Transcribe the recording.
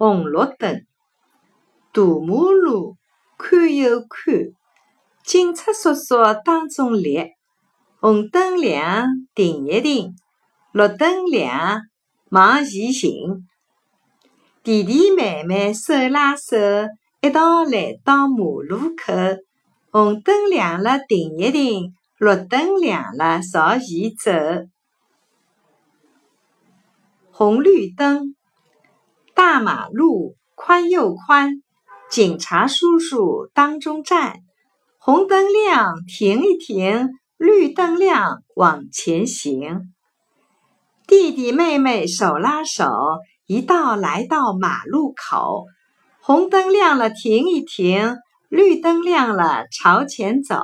红绿灯，大马路看又看，警察叔叔当中立，红灯亮停一停，绿灯亮往前行。弟弟妹妹手拉手，一道来到马路口，红灯亮了停一停，绿灯亮了朝前走。红绿灯，大马路宽又宽，警察叔叔当中站。红灯亮，停一停；绿灯亮，往前行。弟弟妹妹手拉手，一道来到马路口。红灯亮了，停一停；绿灯亮了，朝前走。